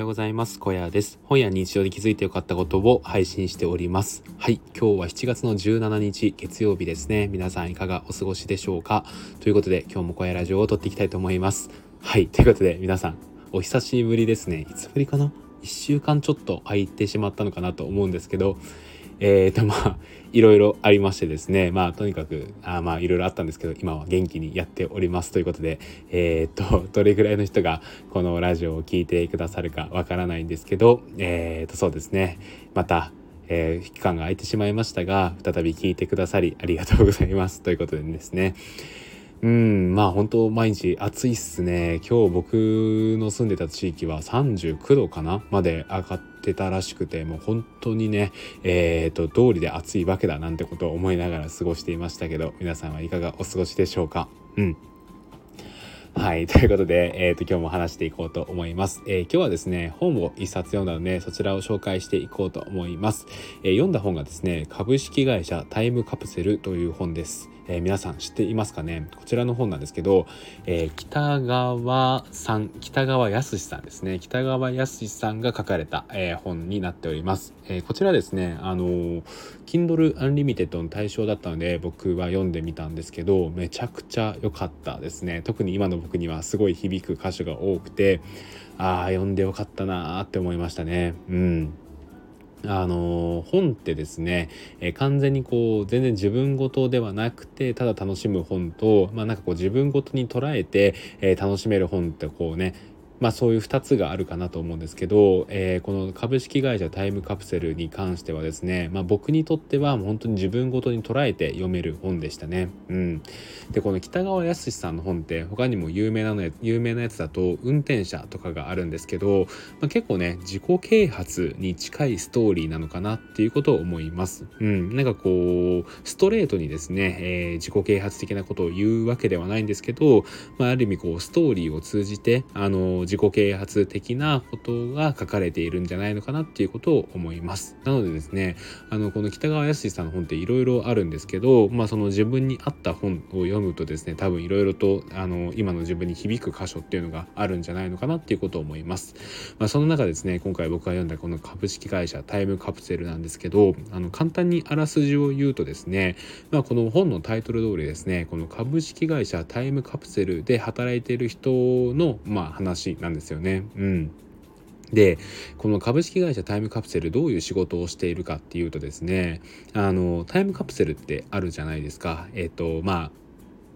ようございます。小屋です。本や日常で気づいてよかったことを配信しております。はい。今日は7月の17日月曜日ですね。皆さんいかがお過ごしでしょうか？ということで今日も小屋ラジオを撮っていきたいと思います。はい。ということで皆さんお久しぶりですね。いつぶりかな ?1 週間ちょっと空いてしまったのかなと思うんですけど、えーとまあいろいろありましてですね。まあとにかくあまあいろいろあったんですけど今は元気にやっておりますということでえーと どれぐらいの人がこのラジオを聴いてくださるかわからないんですけどえーとそうですね。またえー、期間が空いてしまいましたが再び聞いてくださりありがとうございます。ということでですね。うんまあ本当毎日暑いっすね。今日僕の住んでた地域は39度かな？まで上がってたらしくてもう本当にねえっ、ー、と通りで暑いわけだなんてことを思いながら過ごしていましたけど皆さんはいかがお過ごしでしょうか？うんはい。ということで、えっ、ー、と、今日も話していこうと思います。えー、今日はですね、本を一冊読んだので、そちらを紹介していこうと思います。えー、読んだ本がですね、株式会社タイムカプセルという本です。えー、皆さん知っていますかね？こちらの本なんですけど、えー、北川さん北川康さんですね。北川康さんが書かれた、えー、本になっております、えこちらですねあの Kindle Unlimited の対象だったので僕は読んでみたんですけどめちゃくちゃ良かったですね。特に今の僕にはすごい響く箇所が多くてああ読んでよかったなーって思いましたね。うん。あの本ってですね、え、完全にこう全然自分ごとではなくてただ楽しむ本と、まあ、なんかこう自分ごとに捉えて、え、楽しめる本ってこうねまあそういう2つがあるかなと思うんですけど、えー、この株式会社タイムカプセルに関してはですね、まあ、僕にとっては本当に自分ごとに捉えて読める本でしたね。うん、でこの北川康さんの本って他にも有名なの有名なやつだと運転者とかがあるんですけど、まあ、結構ね自己啓発に近いストーリーなのかなっていうことを思います。うん、なんかこうストレートにですね、えー、自己啓発的なことを言うわけではないんですけど、まあ、ある意味こうストーリーを通じてあの自己啓発的なことが書かれているんじゃないのかなっていうことを思います。なのでですね、あの、この北川康さんの本っていろいろあるんですけど、まあその自分に合った本を読むとですね、多分いろいろと、あの、今の自分に響く箇所っていうのがあるんじゃないのかなっていうことを思います。まあその中ですね、今回僕が読んだこの株式会社タイムカプセルなんですけど、あの、簡単にあらすじを言うとですね、まあこの本のタイトル通りですね、この株式会社タイムカプセルで働いている人の、まあ話なんですよね。うんでこの株式会社タイムカプセルどういう仕事をしているかっていうとですねあのタイムカプセルってあるじゃないですかえっ、とまあ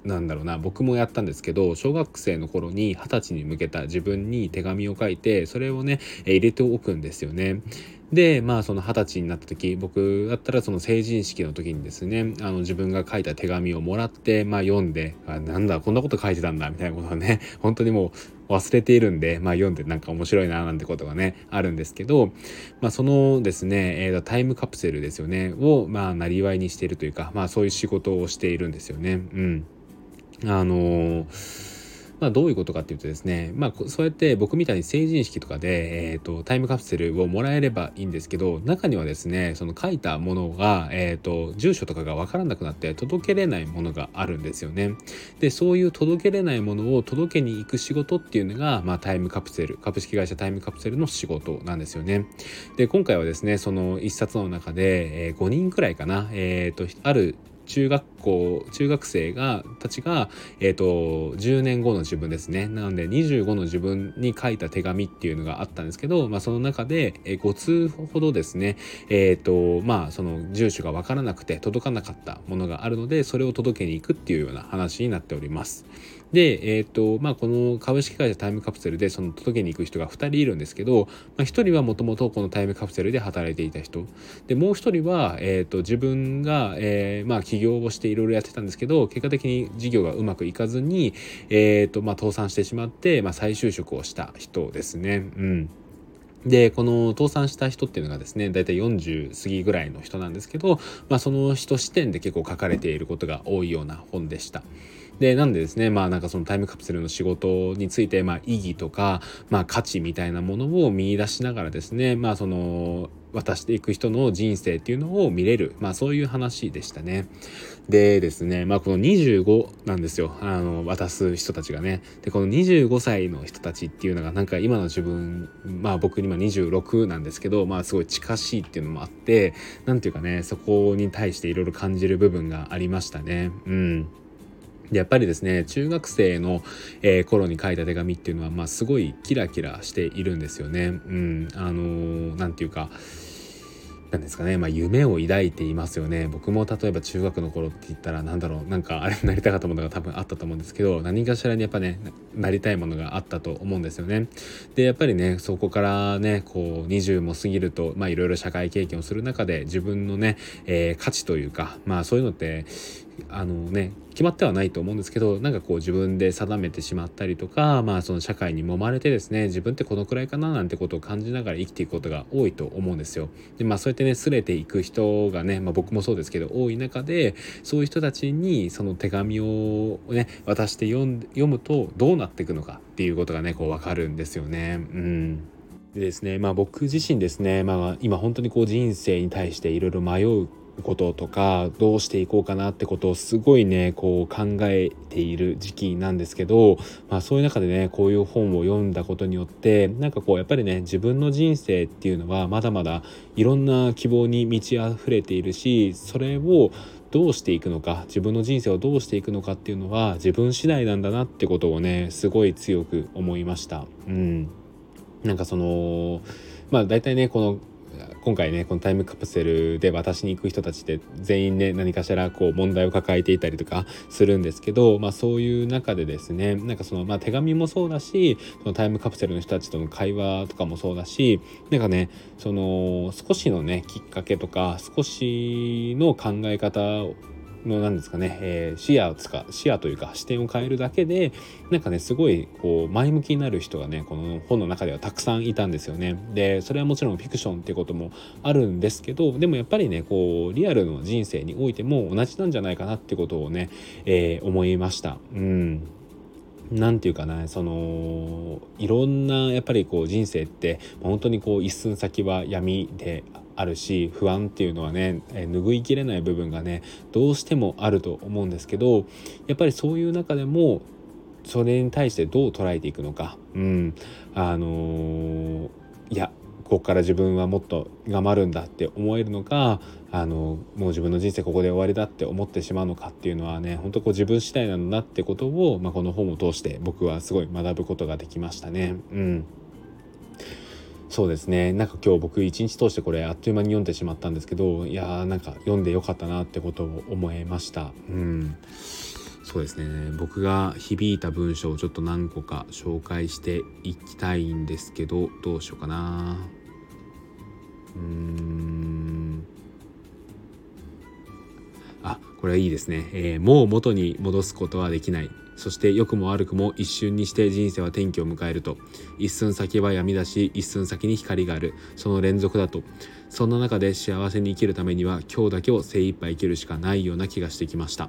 なんだろうな僕もやったんですけど小学生の頃に二十歳に向けた自分に手紙を書いてそれをね入れておくんですよね。でまあその二十歳になった時僕だったらその成人式の時にですねあの自分が書いた手紙をもらってまあ読んであなんだこんなこと書いてたんだみたいなことをね 本当にもう忘れているんで、まあ、読んでなんか面白いななんてことがねあるんですけど、まあ、そのですね、えー、タイムカプセルですよねをまあなりわいにしているというかまあそういう仕事をしているんですよね。うんあのまあ、どういうことかっていうとですね、まあ、そうやって僕みたいに成人式とかで、えーと、タイムカプセルをもらえればいいんですけど中にはですねその書いたものが、えーと、住所とかが分からなくなって届けれないものがあるんですよね。でそういう届けれないものを届けに行く仕事っていうのが、まあ、タイムカプセル株式会社タイムカプセルの仕事なんですよね。で今回はですねその一冊の中で、えー、5人くらいかな、えーとある中学校中学生がたちが、えーと、10年後の自分ですねなので25の自分に書いた手紙っていうのがあったんですけど、まあ、その中で、え5通ほどですねえっ、ー、とまあその住所が分からなくて届かなかったものがあるのでそれを届けに行くっていうような話になっております。で、えっ、ー、と、まあ、この株式会社タイムカプセルでその届けに行く人が2人いるんですけど、まあ、1人はもともとこのタイムカプセルで働いていた人。で、もう1人は、えっ、ー、と、自分が、えー、まあ、起業をしていろいろやってたんですけど、結果的に事業がうまくいかずに、えっ、と、まあ、倒産してしまって、まあ、再就職をした人ですね。うん。で、この倒産した人っていうのがですね、だいたい40過ぎぐらいの人なんですけど、まあ、その人視点で結構書かれていることが多いような本でした。でなんでですねまあなんかそのタイムカプセルの仕事についてまあ意義とかまあ価値みたいなものを見出しながらですねまあその渡していく人の人生っていうのを見れる、まあそういう話でしたね。でですね、まあこの25なんですよ。あの、渡す人たちがね。で、この25歳の人たちっていうのがなんか今の自分、まあ僕今26なんですけど、まあすごい近しいっていうのもあって、なんていうかね、そこに対していろいろ感じる部分がありましたね。うん。でやっぱりですね中学生の、えー、頃に書いた手紙っていうのは、まあ、すごいキラキラしているんですよね。うん、あのー、て言うかなんですかね、まあ、夢を抱いていますよね。僕も例えば中学の頃って言ったら何だろう。なんかあれになりたかったものが多分あったと思うんですけど何かしらにやっぱねなりたいものがあったと思うんですよねでやっぱりねそこからねこう20も過ぎるとまあいろいろ社会経験をする中で自分のね、えー、価値というかまあそういうのってあのね決まってはないと思うんですけどなんかこう自分で定めてしまったりとかまあその社会に揉まれてですね自分ってこのくらいかななんてことを感じながら生きていくことが多いと思うんですよ。でまあそうやってねすれていく人がね、まあ、僕もそうですけど多い中でそういう人たちにその手紙をね渡して読ん読むとどうなっていくのかっていうことがねこう分かるんですよね。うんでですねまあ僕自身ですねまあ今本当にこう人生に対していろいろ迷うこととかどうしていこうかなってことをすごいねこう考えている時期なんですけど、まあ、そういう中でねこういう本を読んだことによってなんかこうやっぱりね自分の人生っていうのはまだまだいろんな希望に満ち溢れているしそれをどうしていくのか自分の人生をどうしていくのかっていうのは自分次第なんだなってことをねすごい強く思いました。うん、なんかそのまあ大体ねこの今回ねこのタイムカプセルで渡しに行く人たちって全員ね何かしらこう問題を抱えていたりとかするんですけど、まあ、そういう中でですねなんかその、まあ、手紙もそうだしそのタイムカプセルの人たちとの会話とかもそうだしなんかねその少しのねきっかけとか少しの考え方何ですかね、えー、視野を使う視野というか視点を変えるだけでなんかねすごいこう前向きになる人がねこの本の中ではたくさんいたんですよね。でそれはもちろんフィクションっていうこともあるんですけどでもやっぱりねこうリアルの人生においても同じなんじゃないかなってことをね、えー、思いました。うん何て言うかなそのいろんなやっぱりこう人生って本当にこう一寸先は闇であるし不安っていうのはね、え拭いきれない部分がねどうしてもあると思うんですけどやっぱりそういう中でもそれに対してどう捉えていくのか、うん、あのー、いやここから自分はもっと頑張るんだって思えるのかあのもう自分の人生ここで終わりだって思ってしまうのかっていうのはね本当こう自分次第なんだなってことを、まあ、この本を通して僕はすごい学ぶことができましたね。うん。そうですね。なんか今日僕一日通してこれあっという間に読んでしまったんですけどいやーなんか読んでよかったなってことを思いました。うん。そうですね。僕が響いた文章をちょっと何個か紹介していきたいんですけどどうしようかな。うん。あこれはいいですね、えー、もう元に戻すことはできない。そして良くも悪くも一瞬にして人生は転機を迎えると。一寸先は闇だし一寸先に光がある。その連続だと。そんな中で幸せに生きるためには今日だけを精一杯生きるしかないような気がしてきました。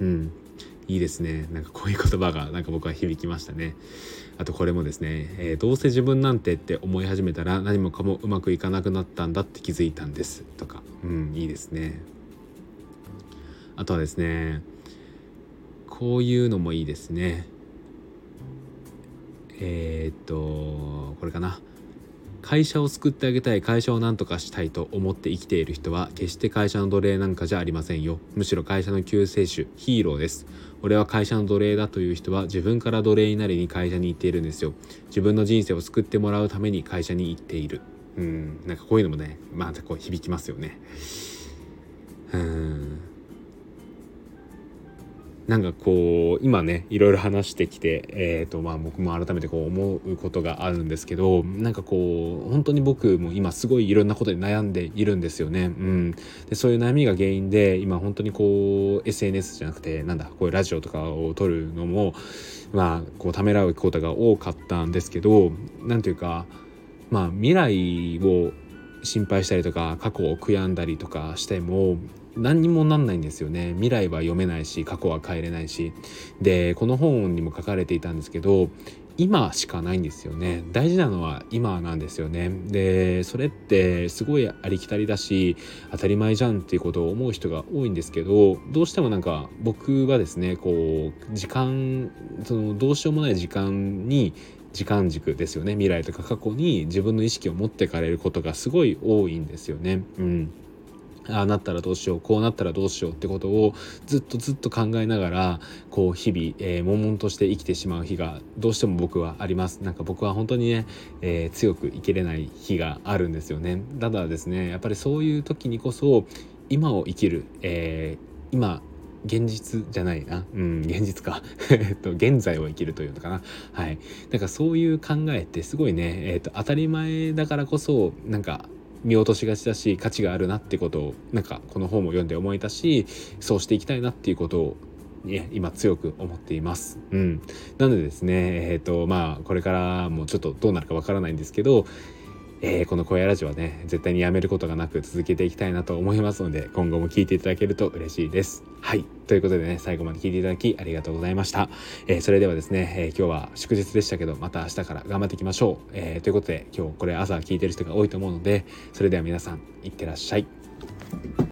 うん。いいですね。なんかこういう言葉がなんか僕は響きましたね。あとこれもですね、えー、どうせ自分なんてって思い始めたら何もかもうまくいかなくなったんだって気づいたんです。とか。うんいいですね。あとはですねこういうのもいいですね。えー、っとこれかな。会社を救ってあげたい会社を何とかしたいと思って生きている人は決して会社の奴隷なんかじゃありませんよ。むしろ会社の救世主ヒーローです。俺は会社の奴隷だという人は自分から奴隷になりに会社に行っているんですよ。自分の人生を救ってもらうために会社に行っている。うんなんかこういうのもねまたこう響きますよね。うん。なんかこう今ねいろいろ話してきて、えーとまあ、僕も改めてこう思うことがあるんですけどなんかこう本当に僕も今すごいいろんなことに悩んでいるんですよね。うん、でそういう悩みが原因で今本当にこう SNS じゃなくてなんだこういうラジオとかを撮るのもまあこうためらうことが多かったんですけど何ていうかまあ未来を心配したりとか過去を悔やんだりとかしても何にもなんないんですよね。未来は読めないし過去は変えれないし。でこの本にも書かれていたんですけど今しかないんですよね。大事なのは今なんですよね。でそれってすごいありきたりだし当たり前じゃんっていうことを思う人が多いんですけどどうしてもなんか僕はですねこう時間そのどうしようもない時間に時間軸ですよね。未来とか過去に自分の意識を持ってかれることがすごい多いんですよね。うん。ああなったらどうしようこうなったらどうしようってことをずっとずっと考えながらこう日々、えー、悶々として生きてしまう日がどうしても僕はありますなんか僕は本当にね、えー、強く生きれない日があるんですよねただですねやっぱりそういう時にこそ今を生きる、えー、今現実じゃないな。うん、現実か。えっと、現在を生きるというのかな。はい。だからそういう考えってすごいね、えっと、当たり前だからこそ、なんか、見落としがちだし価値があるなってことをなんかこの本を読んで思えたしそうしていきたいなっていうことをね、今強く思っています。うん。なのでですね、えっ、ー、と、まあ、これからもちょっとどうなるかわからないんですけど、えー、この小屋ラジオはね絶対にやめることがなく続けていきたいなと思いますので今後も聞いていただけると嬉しいです。はい。ということでね最後まで聞いていただきありがとうございました、えー、それではですね、えー、今日は祝日でしたけどまた明日から頑張っていきましょう、えということで今日これ朝聞いてる人が多いと思うのでそれでは皆さんいってらっしゃい。